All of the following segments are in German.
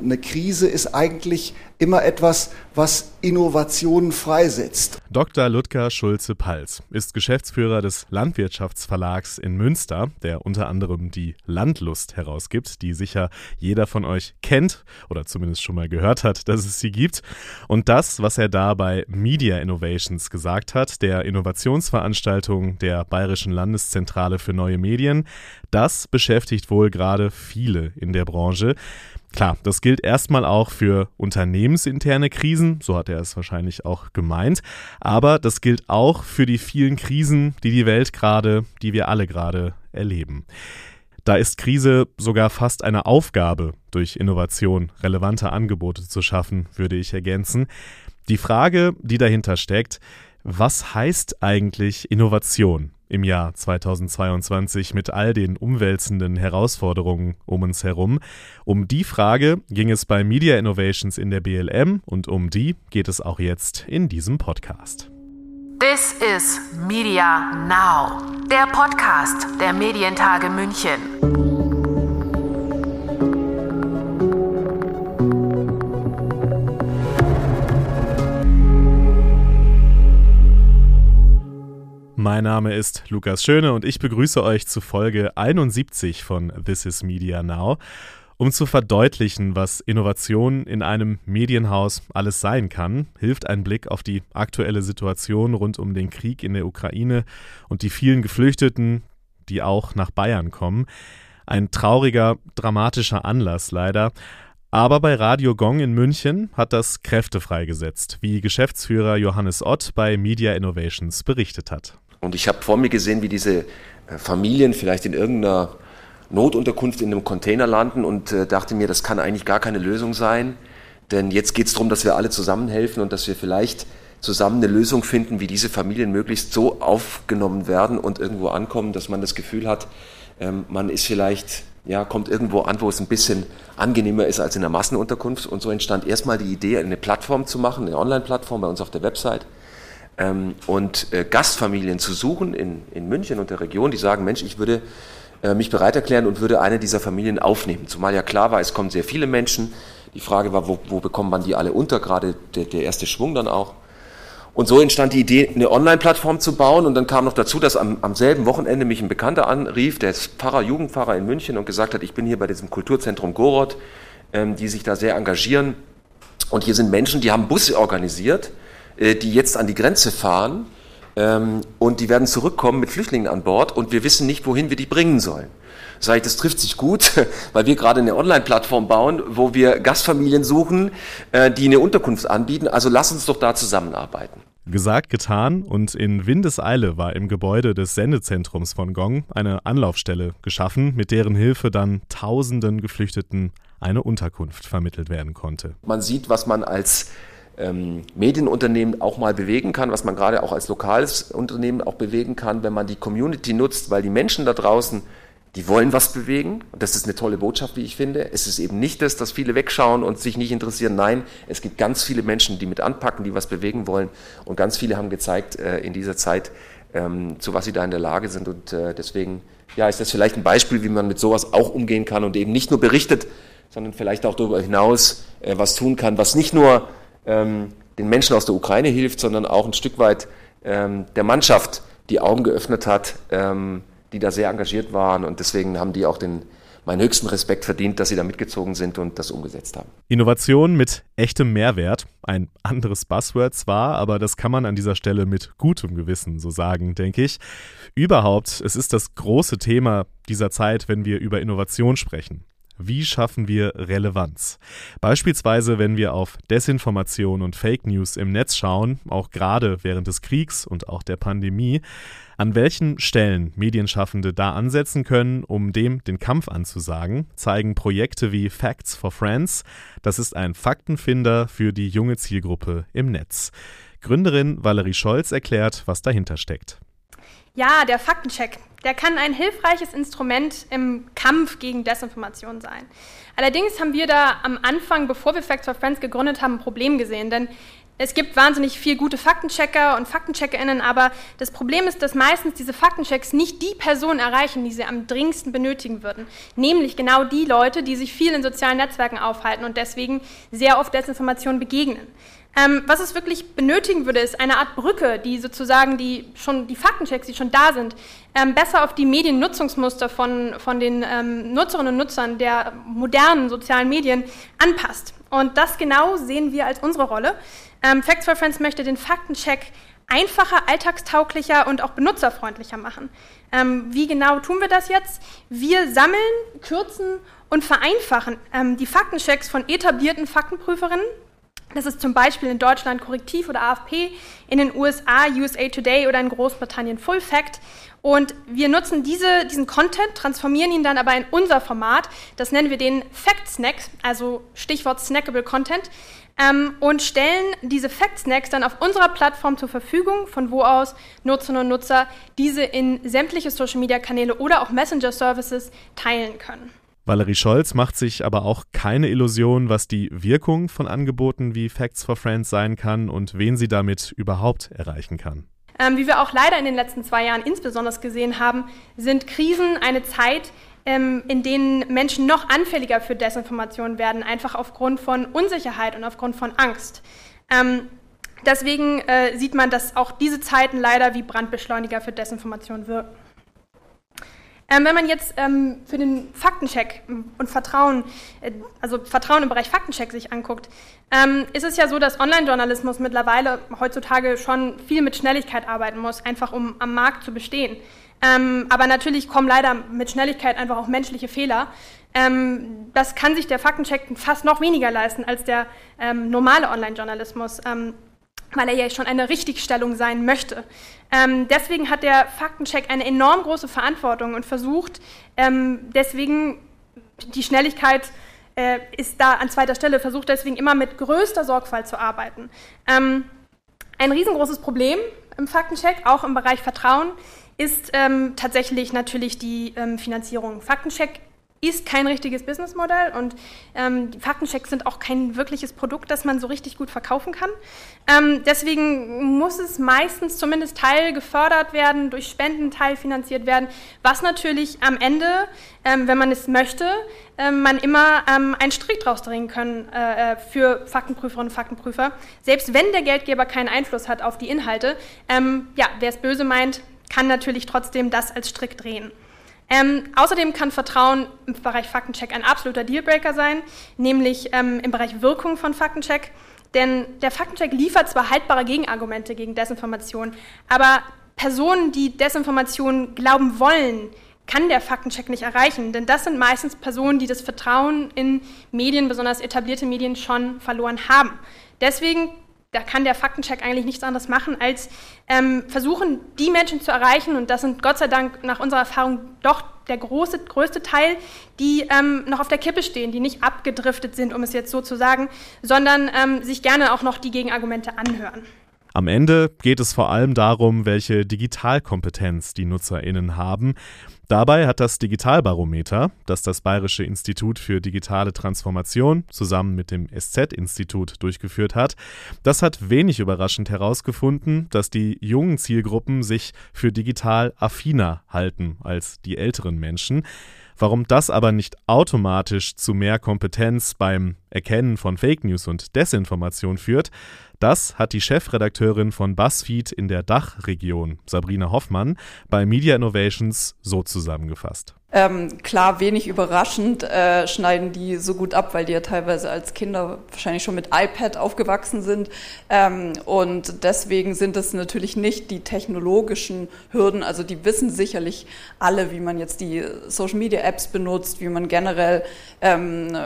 Eine Krise ist eigentlich immer etwas, was Innovationen freisetzt. Dr. Ludger Schulze-Pals ist Geschäftsführer des Landwirtschaftsverlags in Münster, der unter anderem die Landlust herausgibt, die sicher jeder von euch kennt oder zumindest schon mal gehört hat, dass es sie gibt. Und das, was er da bei Media Innovations gesagt hat, der Innovationsveranstaltung der Bayerischen Landeszentrale für neue Medien, das beschäftigt wohl gerade viele in der Branche. Klar, das gilt erstmal auch für unternehmensinterne Krisen, so hat er es wahrscheinlich auch gemeint, aber das gilt auch für die vielen Krisen, die die Welt gerade, die wir alle gerade erleben. Da ist Krise sogar fast eine Aufgabe, durch Innovation relevante Angebote zu schaffen, würde ich ergänzen. Die Frage, die dahinter steckt, was heißt eigentlich Innovation im Jahr 2022 mit all den umwälzenden Herausforderungen um uns herum? Um die Frage ging es bei Media Innovations in der BLM und um die geht es auch jetzt in diesem Podcast. This is Media Now, der Podcast der Medientage München. Mein Name ist Lukas Schöne und ich begrüße euch zu Folge 71 von This is Media Now. Um zu verdeutlichen, was Innovation in einem Medienhaus alles sein kann, hilft ein Blick auf die aktuelle Situation rund um den Krieg in der Ukraine und die vielen Geflüchteten, die auch nach Bayern kommen. Ein trauriger, dramatischer Anlass leider. Aber bei Radio Gong in München hat das Kräfte freigesetzt, wie Geschäftsführer Johannes Ott bei Media Innovations berichtet hat. Und ich habe vor mir gesehen, wie diese äh, Familien vielleicht in irgendeiner Notunterkunft in einem Container landen und äh, dachte mir, das kann eigentlich gar keine Lösung sein. Denn jetzt geht es darum, dass wir alle zusammenhelfen und dass wir vielleicht zusammen eine Lösung finden, wie diese Familien möglichst so aufgenommen werden und irgendwo ankommen, dass man das Gefühl hat, ähm, man ist vielleicht, ja, kommt irgendwo an, wo es ein bisschen angenehmer ist als in der Massenunterkunft. Und so entstand erstmal die Idee, eine Plattform zu machen, eine Online-Plattform bei uns auf der Website, ähm, und äh, Gastfamilien zu suchen in, in München und der Region, die sagen, Mensch, ich würde äh, mich bereit erklären und würde eine dieser Familien aufnehmen. Zumal ja klar war, es kommen sehr viele Menschen. Die Frage war, wo, wo bekommt man die alle unter, gerade der, der erste Schwung dann auch. Und so entstand die Idee, eine Online-Plattform zu bauen. Und dann kam noch dazu, dass am, am selben Wochenende mich ein Bekannter anrief, der ist Pfarrer, Jugendpfarrer in München und gesagt hat, ich bin hier bei diesem Kulturzentrum Goroth, ähm, die sich da sehr engagieren. Und hier sind Menschen, die haben Busse organisiert die jetzt an die Grenze fahren ähm, und die werden zurückkommen mit Flüchtlingen an Bord und wir wissen nicht, wohin wir die bringen sollen. Sag ich, das trifft sich gut, weil wir gerade eine Online-Plattform bauen, wo wir Gastfamilien suchen, äh, die eine Unterkunft anbieten. Also lass uns doch da zusammenarbeiten. Gesagt, getan und in Windeseile war im Gebäude des Sendezentrums von Gong eine Anlaufstelle geschaffen, mit deren Hilfe dann tausenden Geflüchteten eine Unterkunft vermittelt werden konnte. Man sieht, was man als ähm, Medienunternehmen auch mal bewegen kann, was man gerade auch als lokales Unternehmen auch bewegen kann, wenn man die Community nutzt, weil die Menschen da draußen, die wollen was bewegen. Und das ist eine tolle Botschaft, wie ich finde. Es ist eben nicht das, dass viele wegschauen und sich nicht interessieren. Nein, es gibt ganz viele Menschen, die mit anpacken, die was bewegen wollen. Und ganz viele haben gezeigt äh, in dieser Zeit, ähm, zu was sie da in der Lage sind. Und äh, deswegen ja, ist das vielleicht ein Beispiel, wie man mit sowas auch umgehen kann und eben nicht nur berichtet, sondern vielleicht auch darüber hinaus äh, was tun kann, was nicht nur ähm, den Menschen aus der Ukraine hilft, sondern auch ein Stück weit ähm, der Mannschaft die Augen geöffnet hat, ähm, die da sehr engagiert waren und deswegen haben die auch den meinen höchsten Respekt verdient, dass sie da mitgezogen sind und das umgesetzt haben. Innovation mit echtem Mehrwert. Ein anderes Buzzword zwar, aber das kann man an dieser Stelle mit gutem Gewissen so sagen, denke ich. Überhaupt, es ist das große Thema dieser Zeit, wenn wir über Innovation sprechen. Wie schaffen wir Relevanz? Beispielsweise, wenn wir auf Desinformation und Fake News im Netz schauen, auch gerade während des Kriegs und auch der Pandemie, an welchen Stellen Medienschaffende da ansetzen können, um dem den Kampf anzusagen, zeigen Projekte wie Facts for Friends. Das ist ein Faktenfinder für die junge Zielgruppe im Netz. Gründerin Valerie Scholz erklärt, was dahinter steckt. Ja, der Faktencheck, der kann ein hilfreiches Instrument im Kampf gegen Desinformation sein. Allerdings haben wir da am Anfang, bevor wir Facts for Friends gegründet haben, ein Problem gesehen, denn es gibt wahnsinnig viel gute Faktenchecker und FaktencheckerInnen, aber das Problem ist, dass meistens diese Faktenchecks nicht die Personen erreichen, die sie am dringendsten benötigen würden. Nämlich genau die Leute, die sich viel in sozialen Netzwerken aufhalten und deswegen sehr oft Desinformation begegnen. Ähm, was es wirklich benötigen würde, ist eine Art Brücke, die sozusagen die schon die Faktenchecks, die schon da sind, ähm, besser auf die Mediennutzungsmuster von, von den ähm, Nutzerinnen und Nutzern der modernen sozialen Medien anpasst. Und das genau sehen wir als unsere Rolle. Ähm, Facts for Friends möchte den Faktencheck einfacher, alltagstauglicher und auch benutzerfreundlicher machen. Ähm, wie genau tun wir das jetzt? Wir sammeln, kürzen und vereinfachen ähm, die Faktenchecks von etablierten Faktenprüferinnen. Das ist zum Beispiel in Deutschland Korrektiv oder AFP, in den USA USA Today oder in Großbritannien Full Fact. Und wir nutzen diese, diesen Content, transformieren ihn dann aber in unser Format. Das nennen wir den Fact Snacks, also Stichwort Snackable Content ähm, und stellen diese Fact Snacks dann auf unserer Plattform zur Verfügung, von wo aus Nutzerinnen und Nutzer diese in sämtliche Social Media Kanäle oder auch Messenger Services teilen können. Valerie Scholz macht sich aber auch keine Illusion, was die Wirkung von Angeboten wie Facts for Friends sein kann und wen sie damit überhaupt erreichen kann. Ähm, wie wir auch leider in den letzten zwei Jahren insbesondere gesehen haben, sind Krisen eine Zeit, ähm, in denen Menschen noch anfälliger für Desinformation werden, einfach aufgrund von Unsicherheit und aufgrund von Angst. Ähm, deswegen äh, sieht man, dass auch diese Zeiten leider wie Brandbeschleuniger für Desinformation wirken. Ähm, wenn man jetzt ähm, für den Faktencheck und Vertrauen, äh, also Vertrauen im Bereich Faktencheck sich anguckt, ähm, ist es ja so, dass Online-Journalismus mittlerweile heutzutage schon viel mit Schnelligkeit arbeiten muss, einfach um am Markt zu bestehen. Ähm, aber natürlich kommen leider mit Schnelligkeit einfach auch menschliche Fehler. Ähm, das kann sich der Faktencheck fast noch weniger leisten als der ähm, normale Online-Journalismus, ähm, weil er ja schon eine Richtigstellung sein möchte. Ähm, deswegen hat der Faktencheck eine enorm große Verantwortung und versucht ähm, deswegen die Schnelligkeit äh, ist da an zweiter Stelle, versucht deswegen immer mit größter Sorgfalt zu arbeiten. ein riesengroßes Problem im Faktencheck, auch im Bereich Vertrauen, ist ähm, tatsächlich natürlich die ähm, Finanzierung. Faktencheck ist kein richtiges Businessmodell und ähm, die Faktenchecks sind auch kein wirkliches Produkt, das man so richtig gut verkaufen kann. Ähm, deswegen muss es meistens zumindest Teil gefördert werden, durch Spenden teilfinanziert werden, was natürlich am Ende, ähm, wenn man es möchte, ähm, man immer ähm, einen Strick draus drehen können äh, äh, für Faktenprüferinnen und Faktenprüfer. Selbst wenn der Geldgeber keinen Einfluss hat auf die Inhalte, ähm, ja, wer es böse meint, kann natürlich trotzdem das als Strick drehen. Ähm, außerdem kann Vertrauen im Bereich Faktencheck ein absoluter Dealbreaker sein, nämlich ähm, im Bereich Wirkung von Faktencheck. Denn der Faktencheck liefert zwar haltbare Gegenargumente gegen Desinformation, aber Personen, die Desinformation glauben wollen, kann der Faktencheck nicht erreichen. Denn das sind meistens Personen, die das Vertrauen in Medien, besonders etablierte Medien, schon verloren haben. Deswegen da kann der Faktencheck eigentlich nichts anderes machen, als ähm, versuchen, die Menschen zu erreichen, und das sind Gott sei Dank nach unserer Erfahrung doch der große, größte Teil, die ähm, noch auf der Kippe stehen, die nicht abgedriftet sind, um es jetzt so zu sagen, sondern ähm, sich gerne auch noch die Gegenargumente anhören. Am Ende geht es vor allem darum, welche Digitalkompetenz die Nutzerinnen haben. Dabei hat das Digitalbarometer, das das Bayerische Institut für digitale Transformation zusammen mit dem SZ-Institut durchgeführt hat, das hat wenig überraschend herausgefunden, dass die jungen Zielgruppen sich für digital affiner halten als die älteren Menschen. Warum das aber nicht automatisch zu mehr Kompetenz beim Erkennen von Fake News und Desinformation führt, das hat die Chefredakteurin von BuzzFeed in der Dachregion, Sabrina Hoffmann, bei Media Innovations so zusammengefasst. Ähm, klar, wenig überraschend äh, schneiden die so gut ab, weil die ja teilweise als Kinder wahrscheinlich schon mit iPad aufgewachsen sind. Ähm, und deswegen sind es natürlich nicht die technologischen Hürden. Also die wissen sicherlich alle, wie man jetzt die Social-Media-Apps benutzt, wie man generell ähm,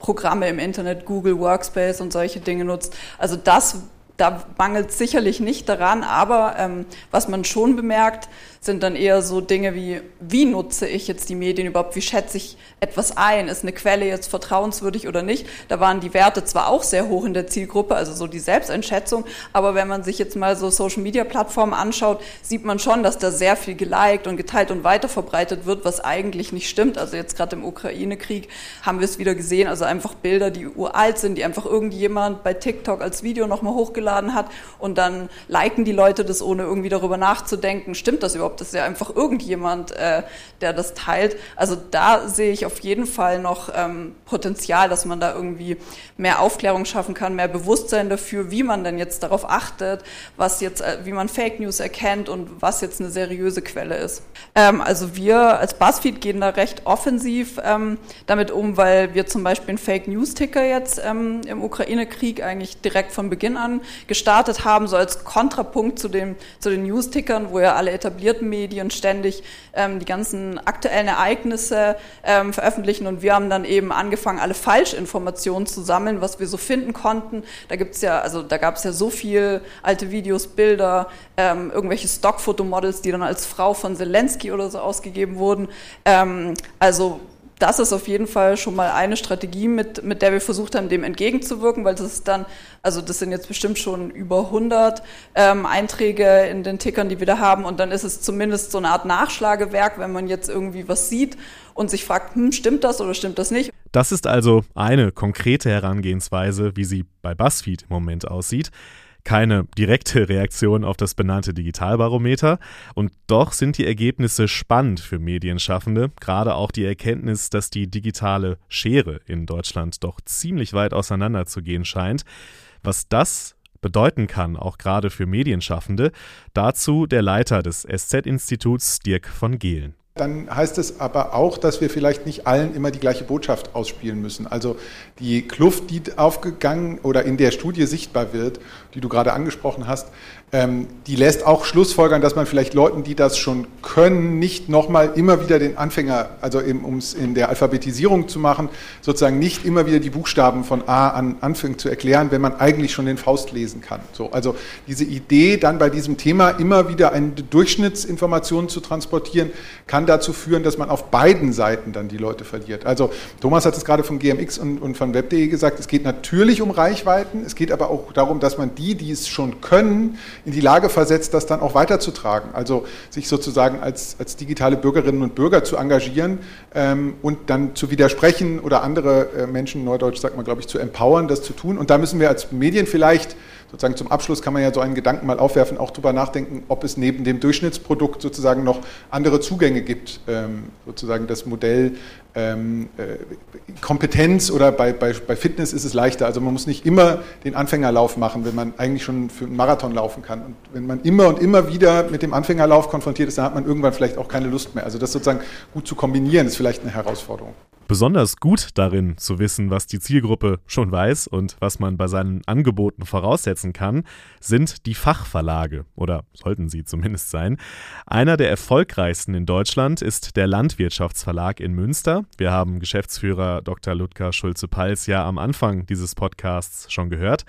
Programme im Internet, Google Workspace und solche Dinge nutzt. Also das da mangelt sicherlich nicht daran, aber ähm, was man schon bemerkt, sind dann eher so Dinge wie, wie nutze ich jetzt die Medien überhaupt, wie schätze ich etwas ein, ist eine Quelle jetzt vertrauenswürdig oder nicht. Da waren die Werte zwar auch sehr hoch in der Zielgruppe, also so die Selbsteinschätzung, aber wenn man sich jetzt mal so Social-Media-Plattformen anschaut, sieht man schon, dass da sehr viel geliked und geteilt und weiterverbreitet wird, was eigentlich nicht stimmt. Also jetzt gerade im Ukraine-Krieg haben wir es wieder gesehen, also einfach Bilder, die uralt sind, die einfach irgendjemand bei TikTok als Video nochmal hochgeladen hochgeladen hat und dann liken die Leute das, ohne irgendwie darüber nachzudenken, stimmt das überhaupt? Das ist ja einfach irgendjemand, äh, der das teilt. Also da sehe ich auf jeden Fall noch ähm, Potenzial, dass man da irgendwie mehr Aufklärung schaffen kann, mehr Bewusstsein dafür, wie man denn jetzt darauf achtet, was jetzt, äh, wie man Fake News erkennt und was jetzt eine seriöse Quelle ist. Ähm, also wir als BuzzFeed gehen da recht offensiv ähm, damit um, weil wir zum Beispiel einen Fake News Ticker jetzt ähm, im Ukraine-Krieg eigentlich direkt von Beginn an gestartet haben, so als Kontrapunkt zu, dem, zu den News-Tickern, wo ja alle etablierten Medien ständig ähm, die ganzen aktuellen Ereignisse ähm, veröffentlichen und wir haben dann eben angefangen, alle Falschinformationen zu sammeln, was wir so finden konnten. Da gibt's ja, also da gab es ja so viel alte Videos, Bilder, ähm, irgendwelche Stockfotomodels, die dann als Frau von Zelensky oder so ausgegeben wurden. Ähm, also das ist auf jeden Fall schon mal eine Strategie, mit, mit der wir versucht haben, dem entgegenzuwirken, weil das ist dann, also das sind jetzt bestimmt schon über 100 ähm, Einträge in den Tickern, die wir da haben und dann ist es zumindest so eine Art Nachschlagewerk, wenn man jetzt irgendwie was sieht und sich fragt, hm, stimmt das oder stimmt das nicht? Das ist also eine konkrete Herangehensweise, wie sie bei BuzzFeed im Moment aussieht keine direkte Reaktion auf das benannte Digitalbarometer. Und doch sind die Ergebnisse spannend für Medienschaffende, gerade auch die Erkenntnis, dass die digitale Schere in Deutschland doch ziemlich weit auseinander zu gehen scheint. Was das bedeuten kann, auch gerade für Medienschaffende, dazu der Leiter des SZ-Instituts Dirk von Gehlen. Dann heißt es aber auch, dass wir vielleicht nicht allen immer die gleiche Botschaft ausspielen müssen. Also die Kluft, die aufgegangen oder in der Studie sichtbar wird, die du gerade angesprochen hast, die lässt auch Schlussfolgern, dass man vielleicht Leuten, die das schon können, nicht nochmal immer wieder den Anfänger, also um es in der Alphabetisierung zu machen, sozusagen nicht immer wieder die Buchstaben von A an anfängt zu erklären, wenn man eigentlich schon den Faust lesen kann. So, also diese Idee, dann bei diesem Thema immer wieder eine Durchschnittsinformation zu transportieren, kann dazu führen, dass man auf beiden Seiten dann die Leute verliert. Also Thomas hat es gerade von GMX und, und von Web.de gesagt, es geht natürlich um Reichweiten, es geht aber auch darum, dass man die, die es schon können, in die Lage versetzt, das dann auch weiterzutragen. Also sich sozusagen als, als digitale Bürgerinnen und Bürger zu engagieren ähm, und dann zu widersprechen oder andere äh, Menschen, Neudeutsch sagt man, glaube ich, zu empowern, das zu tun. Und da müssen wir als Medien vielleicht sozusagen zum Abschluss kann man ja so einen Gedanken mal aufwerfen, auch darüber nachdenken, ob es neben dem Durchschnittsprodukt sozusagen noch andere Zugänge gibt, ähm, sozusagen das Modell ähm, äh, Kompetenz oder bei, bei, bei Fitness ist es leichter. Also man muss nicht immer den Anfängerlauf machen, wenn man eigentlich schon für einen Marathon laufen kann. Und wenn man immer und immer wieder mit dem Anfängerlauf konfrontiert ist, dann hat man irgendwann vielleicht auch keine Lust mehr. Also das sozusagen gut zu kombinieren, ist vielleicht eine Herausforderung. Besonders gut darin zu wissen, was die Zielgruppe schon weiß und was man bei seinen Angeboten voraussetzen kann, sind die Fachverlage oder sollten sie zumindest sein. Einer der erfolgreichsten in Deutschland ist der Landwirtschaftsverlag in Münster. Wir haben Geschäftsführer Dr. Ludger Schulze-Pals ja am Anfang dieses Podcasts schon gehört.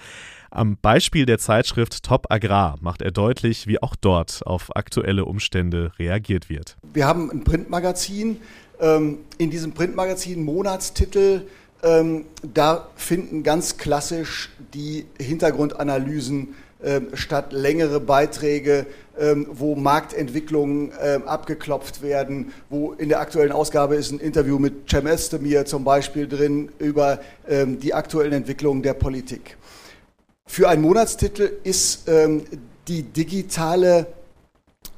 Am Beispiel der Zeitschrift Top Agrar macht er deutlich, wie auch dort auf aktuelle Umstände reagiert wird. Wir haben ein Printmagazin, ähm, in diesem Printmagazin Monatstitel, ähm, da finden ganz klassisch die Hintergrundanalysen ähm, statt längere Beiträge, wo Marktentwicklungen abgeklopft werden, wo in der aktuellen Ausgabe ist ein Interview mit Cem Özdemir zum Beispiel drin über die aktuellen Entwicklungen der Politik. Für einen Monatstitel ist die digitale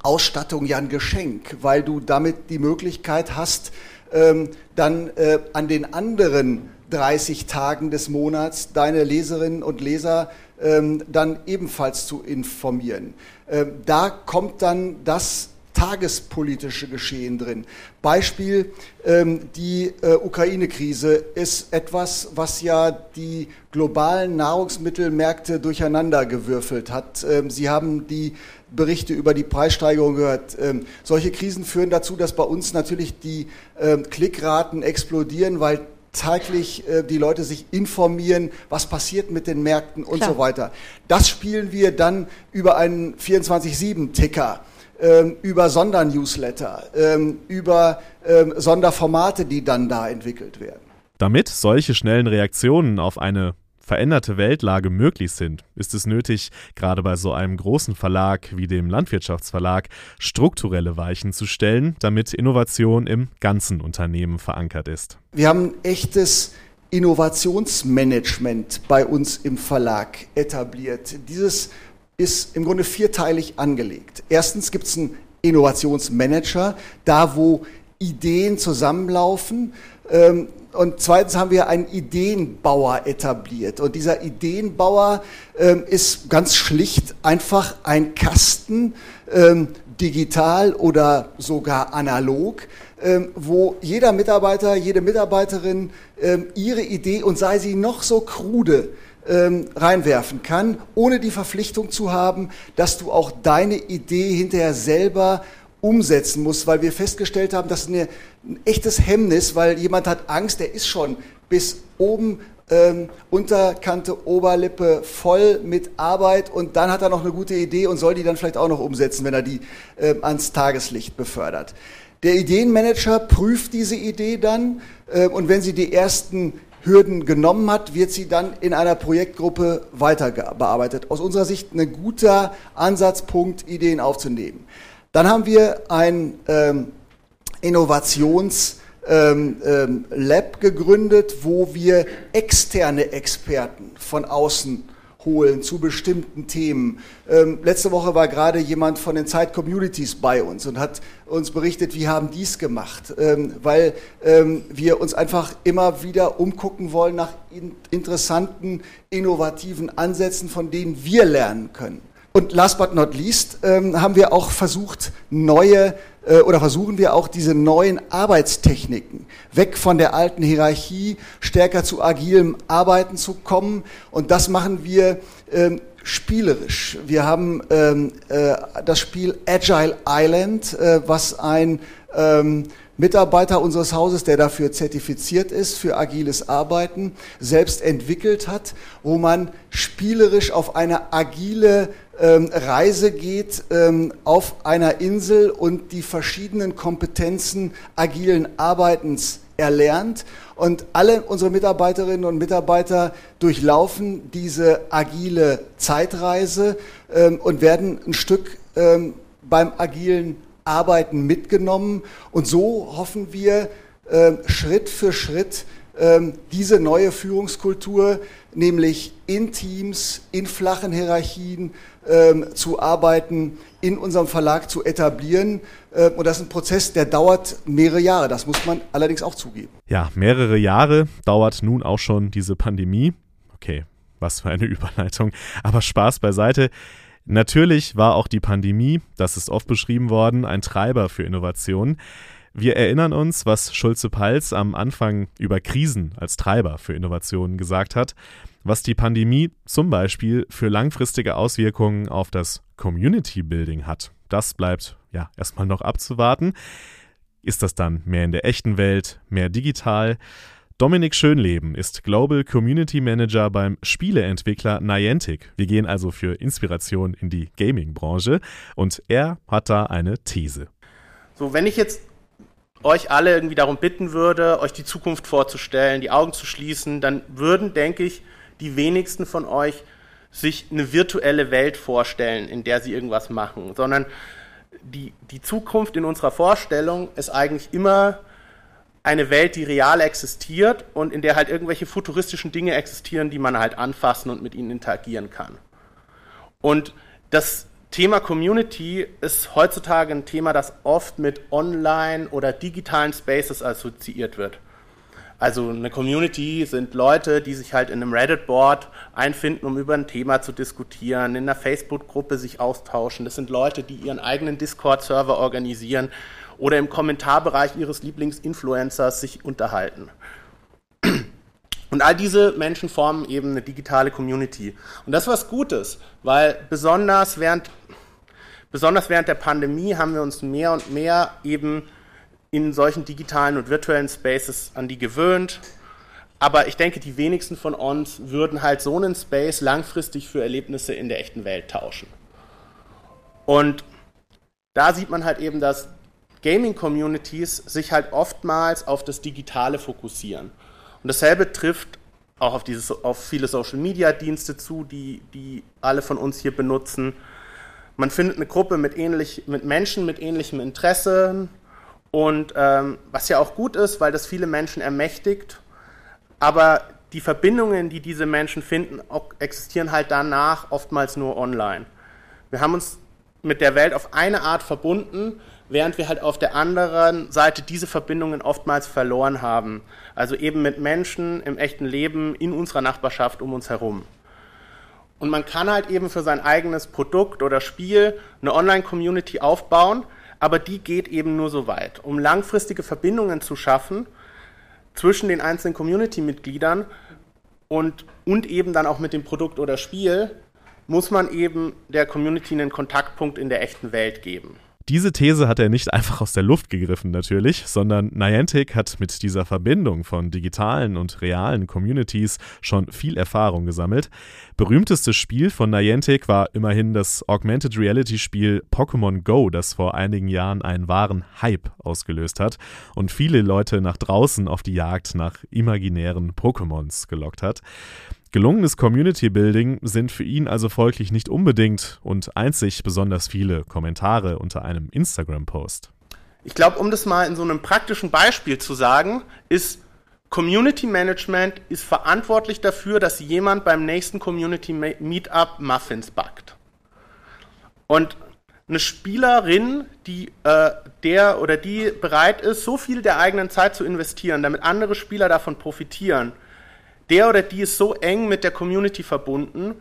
Ausstattung ja ein Geschenk, weil du damit die Möglichkeit hast, ähm, dann äh, an den anderen 30 Tagen des Monats deine Leserinnen und Leser ähm, dann ebenfalls zu informieren. Ähm, da kommt dann das tagespolitische Geschehen drin. Beispiel, ähm, die äh, Ukraine-Krise ist etwas, was ja die globalen Nahrungsmittelmärkte durcheinandergewürfelt hat. Ähm, Sie haben die Berichte über die Preissteigerung gehört. Ähm, solche Krisen führen dazu, dass bei uns natürlich die ähm, Klickraten explodieren, weil täglich äh, die Leute sich informieren, was passiert mit den Märkten und Klar. so weiter. Das spielen wir dann über einen 24-7-Ticker ähm, über Sondernewsletter, ähm, über ähm, Sonderformate, die dann da entwickelt werden. Damit solche schnellen Reaktionen auf eine veränderte Weltlage möglich sind, ist es nötig, gerade bei so einem großen Verlag wie dem Landwirtschaftsverlag strukturelle Weichen zu stellen, damit Innovation im ganzen Unternehmen verankert ist. Wir haben ein echtes Innovationsmanagement bei uns im Verlag etabliert. Dieses ist im Grunde vierteilig angelegt. Erstens gibt es einen Innovationsmanager, da wo Ideen zusammenlaufen. Ähm, und zweitens haben wir einen Ideenbauer etabliert. Und dieser Ideenbauer ähm, ist ganz schlicht einfach ein Kasten, ähm, digital oder sogar analog, wo jeder Mitarbeiter, jede Mitarbeiterin ihre Idee und sei sie noch so krude reinwerfen kann, ohne die Verpflichtung zu haben, dass du auch deine Idee hinterher selber umsetzen muss, weil wir festgestellt haben, das ist eine, ein echtes Hemmnis, weil jemand hat Angst, der ist schon bis oben ähm, Unterkante, Oberlippe voll mit Arbeit und dann hat er noch eine gute Idee und soll die dann vielleicht auch noch umsetzen, wenn er die äh, ans Tageslicht befördert. Der Ideenmanager prüft diese Idee dann äh, und wenn sie die ersten Hürden genommen hat, wird sie dann in einer Projektgruppe weiter bearbeitet. Aus unserer Sicht ein guter Ansatzpunkt, Ideen aufzunehmen. Dann haben wir ein ähm, Innovations- ähm, ähm, gegründet, wo wir externe Experten von außen holen zu bestimmten Themen. Ähm, letzte Woche war gerade jemand von den Zeit Communities bei uns und hat uns berichtet, wie haben dies gemacht, ähm, weil ähm, wir uns einfach immer wieder umgucken wollen nach in interessanten, innovativen Ansätzen, von denen wir lernen können. Und last but not least ähm, haben wir auch versucht, neue oder versuchen wir auch diese neuen Arbeitstechniken, weg von der alten Hierarchie, stärker zu agilem Arbeiten zu kommen. Und das machen wir ähm, spielerisch. Wir haben ähm, äh, das Spiel Agile Island, äh, was ein ähm, Mitarbeiter unseres Hauses, der dafür zertifiziert ist, für agiles Arbeiten, selbst entwickelt hat, wo man spielerisch auf eine agile ähm, Reise geht ähm, auf einer Insel und die verschiedenen Kompetenzen agilen Arbeitens erlernt. Und alle unsere Mitarbeiterinnen und Mitarbeiter durchlaufen diese agile Zeitreise ähm, und werden ein Stück ähm, beim agilen Arbeiten mitgenommen. Und so hoffen wir, äh, Schritt für Schritt ähm, diese neue Führungskultur, nämlich in Teams, in flachen Hierarchien ähm, zu arbeiten, in unserem Verlag zu etablieren. Äh, und das ist ein Prozess, der dauert mehrere Jahre. Das muss man allerdings auch zugeben. Ja, mehrere Jahre dauert nun auch schon diese Pandemie. Okay, was für eine Überleitung. Aber Spaß beiseite. Natürlich war auch die Pandemie, das ist oft beschrieben worden, ein Treiber für Innovation. Wir erinnern uns, was Schulze-Pals am Anfang über Krisen als Treiber für Innovationen gesagt hat, was die Pandemie zum Beispiel für langfristige Auswirkungen auf das Community Building hat. Das bleibt ja erstmal noch abzuwarten. Ist das dann mehr in der echten Welt, mehr digital? Dominik Schönleben ist Global Community Manager beim Spieleentwickler Niantic. Wir gehen also für Inspiration in die Gaming-Branche und er hat da eine These. So, wenn ich jetzt euch alle irgendwie darum bitten würde, euch die Zukunft vorzustellen, die Augen zu schließen, dann würden, denke ich, die wenigsten von euch sich eine virtuelle Welt vorstellen, in der sie irgendwas machen, sondern die, die Zukunft in unserer Vorstellung ist eigentlich immer eine Welt, die real existiert und in der halt irgendwelche futuristischen Dinge existieren, die man halt anfassen und mit ihnen interagieren kann. Und das Thema Community ist heutzutage ein Thema, das oft mit Online- oder digitalen Spaces assoziiert wird. Also eine Community sind Leute, die sich halt in einem Reddit-Board einfinden, um über ein Thema zu diskutieren, in einer Facebook-Gruppe sich austauschen. Das sind Leute, die ihren eigenen Discord-Server organisieren oder im Kommentarbereich ihres Lieblingsinfluencers sich unterhalten. Und all diese Menschen formen eben eine digitale Community. Und das ist was Gutes, weil besonders während, besonders während der Pandemie haben wir uns mehr und mehr eben in solchen digitalen und virtuellen Spaces an die gewöhnt. Aber ich denke, die wenigsten von uns würden halt so einen Space langfristig für Erlebnisse in der echten Welt tauschen. Und da sieht man halt eben, dass Gaming-Communities sich halt oftmals auf das Digitale fokussieren. Und dasselbe trifft auch auf, dieses, auf viele Social-Media-Dienste zu, die, die alle von uns hier benutzen. Man findet eine Gruppe mit, ähnlich, mit Menschen mit ähnlichem Interesse und ähm, was ja auch gut ist, weil das viele Menschen ermächtigt. aber die Verbindungen, die diese Menschen finden, existieren halt danach oftmals nur online. Wir haben uns mit der Welt auf eine Art verbunden, während wir halt auf der anderen Seite diese Verbindungen oftmals verloren haben. Also eben mit Menschen im echten Leben in unserer Nachbarschaft um uns herum. Und man kann halt eben für sein eigenes Produkt oder Spiel eine Online-Community aufbauen, aber die geht eben nur so weit. Um langfristige Verbindungen zu schaffen zwischen den einzelnen Community-Mitgliedern und, und eben dann auch mit dem Produkt oder Spiel, muss man eben der Community einen Kontaktpunkt in der echten Welt geben. Diese These hat er nicht einfach aus der Luft gegriffen natürlich, sondern Niantic hat mit dieser Verbindung von digitalen und realen Communities schon viel Erfahrung gesammelt. Berühmtestes Spiel von Niantic war immerhin das Augmented Reality Spiel Pokémon Go, das vor einigen Jahren einen wahren Hype ausgelöst hat und viele Leute nach draußen auf die Jagd nach imaginären Pokémons gelockt hat. Gelungenes Community Building sind für ihn also folglich nicht unbedingt und einzig besonders viele Kommentare unter einem Instagram-Post. Ich glaube, um das mal in so einem praktischen Beispiel zu sagen, ist Community Management ist verantwortlich dafür, dass jemand beim nächsten Community Meetup Muffins backt. Und eine Spielerin, die äh, der oder die bereit ist, so viel der eigenen Zeit zu investieren, damit andere Spieler davon profitieren, der oder die ist so eng mit der Community verbunden,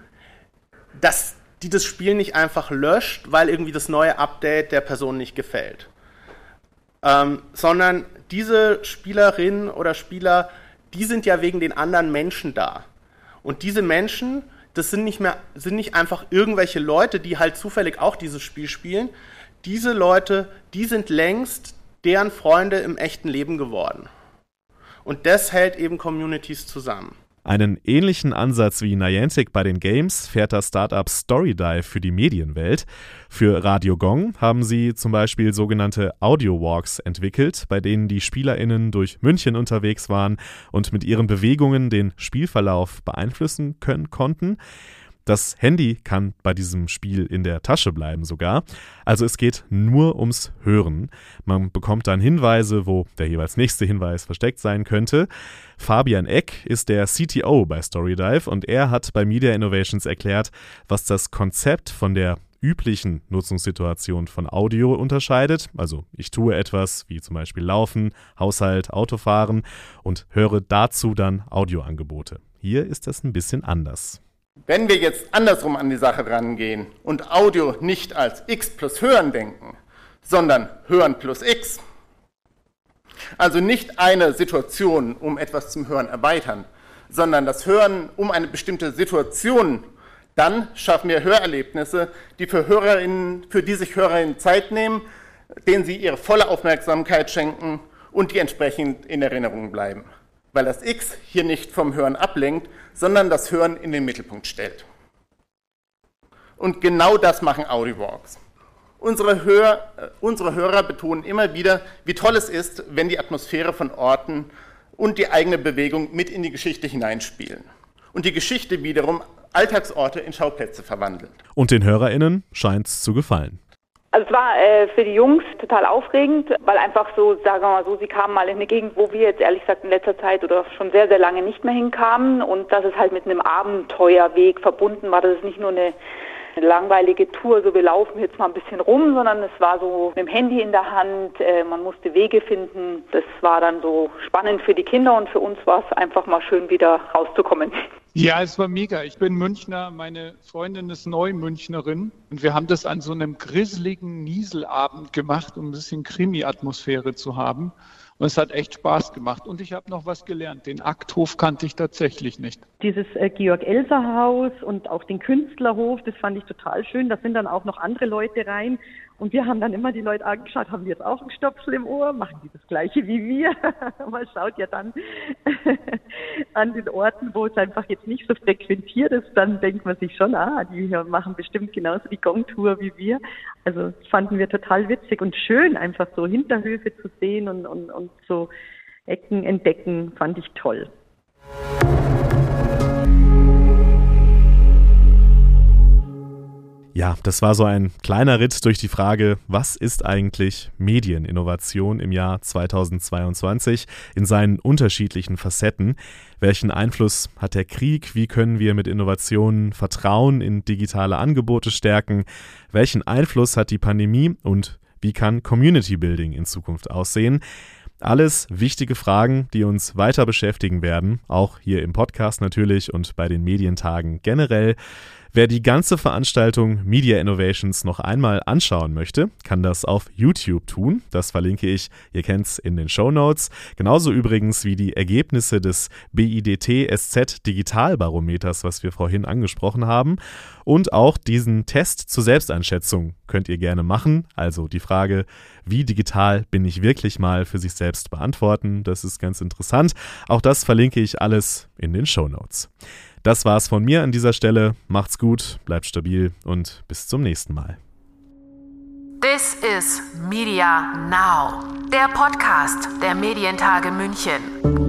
dass die das Spiel nicht einfach löscht, weil irgendwie das neue Update der Person nicht gefällt. Ähm, sondern diese Spielerinnen oder Spieler, die sind ja wegen den anderen Menschen da. Und diese Menschen, das sind nicht mehr, sind nicht einfach irgendwelche Leute, die halt zufällig auch dieses Spiel spielen. Diese Leute, die sind längst deren Freunde im echten Leben geworden. Und das hält eben Communities zusammen. Einen ähnlichen Ansatz wie Niantic bei den Games fährt das Startup Storydive für die Medienwelt. Für Radio Gong haben sie zum Beispiel sogenannte Audio Walks entwickelt, bei denen die SpielerInnen durch München unterwegs waren und mit ihren Bewegungen den Spielverlauf beeinflussen können konnten. Das Handy kann bei diesem Spiel in der Tasche bleiben sogar. Also es geht nur ums Hören. Man bekommt dann Hinweise, wo der jeweils nächste Hinweis versteckt sein könnte. Fabian Eck ist der CTO bei Storydive und er hat bei Media Innovations erklärt, was das Konzept von der üblichen Nutzungssituation von Audio unterscheidet. Also ich tue etwas wie zum Beispiel Laufen, Haushalt, Autofahren und höre dazu dann Audioangebote. Hier ist das ein bisschen anders. Wenn wir jetzt andersrum an die Sache rangehen und Audio nicht als x plus Hören denken, sondern Hören plus x, also nicht eine Situation um etwas zum Hören erweitern, sondern das Hören um eine bestimmte Situation, dann schaffen wir Hörerlebnisse, die für Hörerinnen, für die sich Hörerinnen Zeit nehmen, denen sie ihre volle Aufmerksamkeit schenken und die entsprechend in Erinnerung bleiben. Weil das X hier nicht vom Hören ablenkt, sondern das Hören in den Mittelpunkt stellt. Und genau das machen Audiowalks. Unsere, Hör, äh, unsere Hörer betonen immer wieder, wie toll es ist, wenn die Atmosphäre von Orten und die eigene Bewegung mit in die Geschichte hineinspielen. Und die Geschichte wiederum Alltagsorte in Schauplätze verwandelt. Und den HörerInnen scheint es zu gefallen. Also es war äh, für die Jungs total aufregend, weil einfach so, sagen wir mal so, sie kamen mal in eine Gegend, wo wir jetzt ehrlich gesagt in letzter Zeit oder schon sehr, sehr lange nicht mehr hinkamen und dass es halt mit einem Abenteuerweg verbunden war, dass es nicht nur eine eine langweilige Tour, so wir laufen jetzt mal ein bisschen rum, sondern es war so mit dem Handy in der Hand, äh, man musste Wege finden. Das war dann so spannend für die Kinder und für uns war es einfach mal schön wieder rauszukommen. Ja, es war mega. Ich bin Münchner, meine Freundin ist Neumünchnerin und wir haben das an so einem grisseligen Nieselabend gemacht, um ein bisschen Krimi-Atmosphäre zu haben. Und es hat echt Spaß gemacht. Und ich habe noch was gelernt. Den Akthof kannte ich tatsächlich nicht. Dieses äh, Georg-Elser-Haus und auch den Künstlerhof, das fand ich total schön. Da sind dann auch noch andere Leute rein. Und wir haben dann immer die Leute angeschaut, haben die jetzt auch ein Stopfel im Ohr, machen die das gleiche wie wir. Man schaut ja dann an den Orten, wo es einfach jetzt nicht so frequentiert ist, dann denkt man sich schon, ah, die machen bestimmt genauso die Gongtour wie wir. Also fanden wir total witzig und schön, einfach so Hinterhöfe zu sehen und, und, und so Ecken entdecken, fand ich toll. Ja, das war so ein kleiner Ritt durch die Frage, was ist eigentlich Medieninnovation im Jahr 2022 in seinen unterschiedlichen Facetten? Welchen Einfluss hat der Krieg? Wie können wir mit Innovationen Vertrauen in digitale Angebote stärken? Welchen Einfluss hat die Pandemie und wie kann Community Building in Zukunft aussehen? Alles wichtige Fragen, die uns weiter beschäftigen werden, auch hier im Podcast natürlich und bei den Medientagen generell. Wer die ganze Veranstaltung Media Innovations noch einmal anschauen möchte, kann das auf YouTube tun. Das verlinke ich, ihr kennt es in den Show Notes. Genauso übrigens wie die Ergebnisse des BIDT SZ Digitalbarometers, was wir vorhin angesprochen haben. Und auch diesen Test zur Selbsteinschätzung könnt ihr gerne machen. Also die Frage, wie digital bin ich wirklich mal für sich selbst beantworten. Das ist ganz interessant. Auch das verlinke ich alles in den Show Notes. Das war's von mir an dieser Stelle. Macht's gut, bleibt stabil und bis zum nächsten Mal. This is Media Now, der Podcast der Medientage München.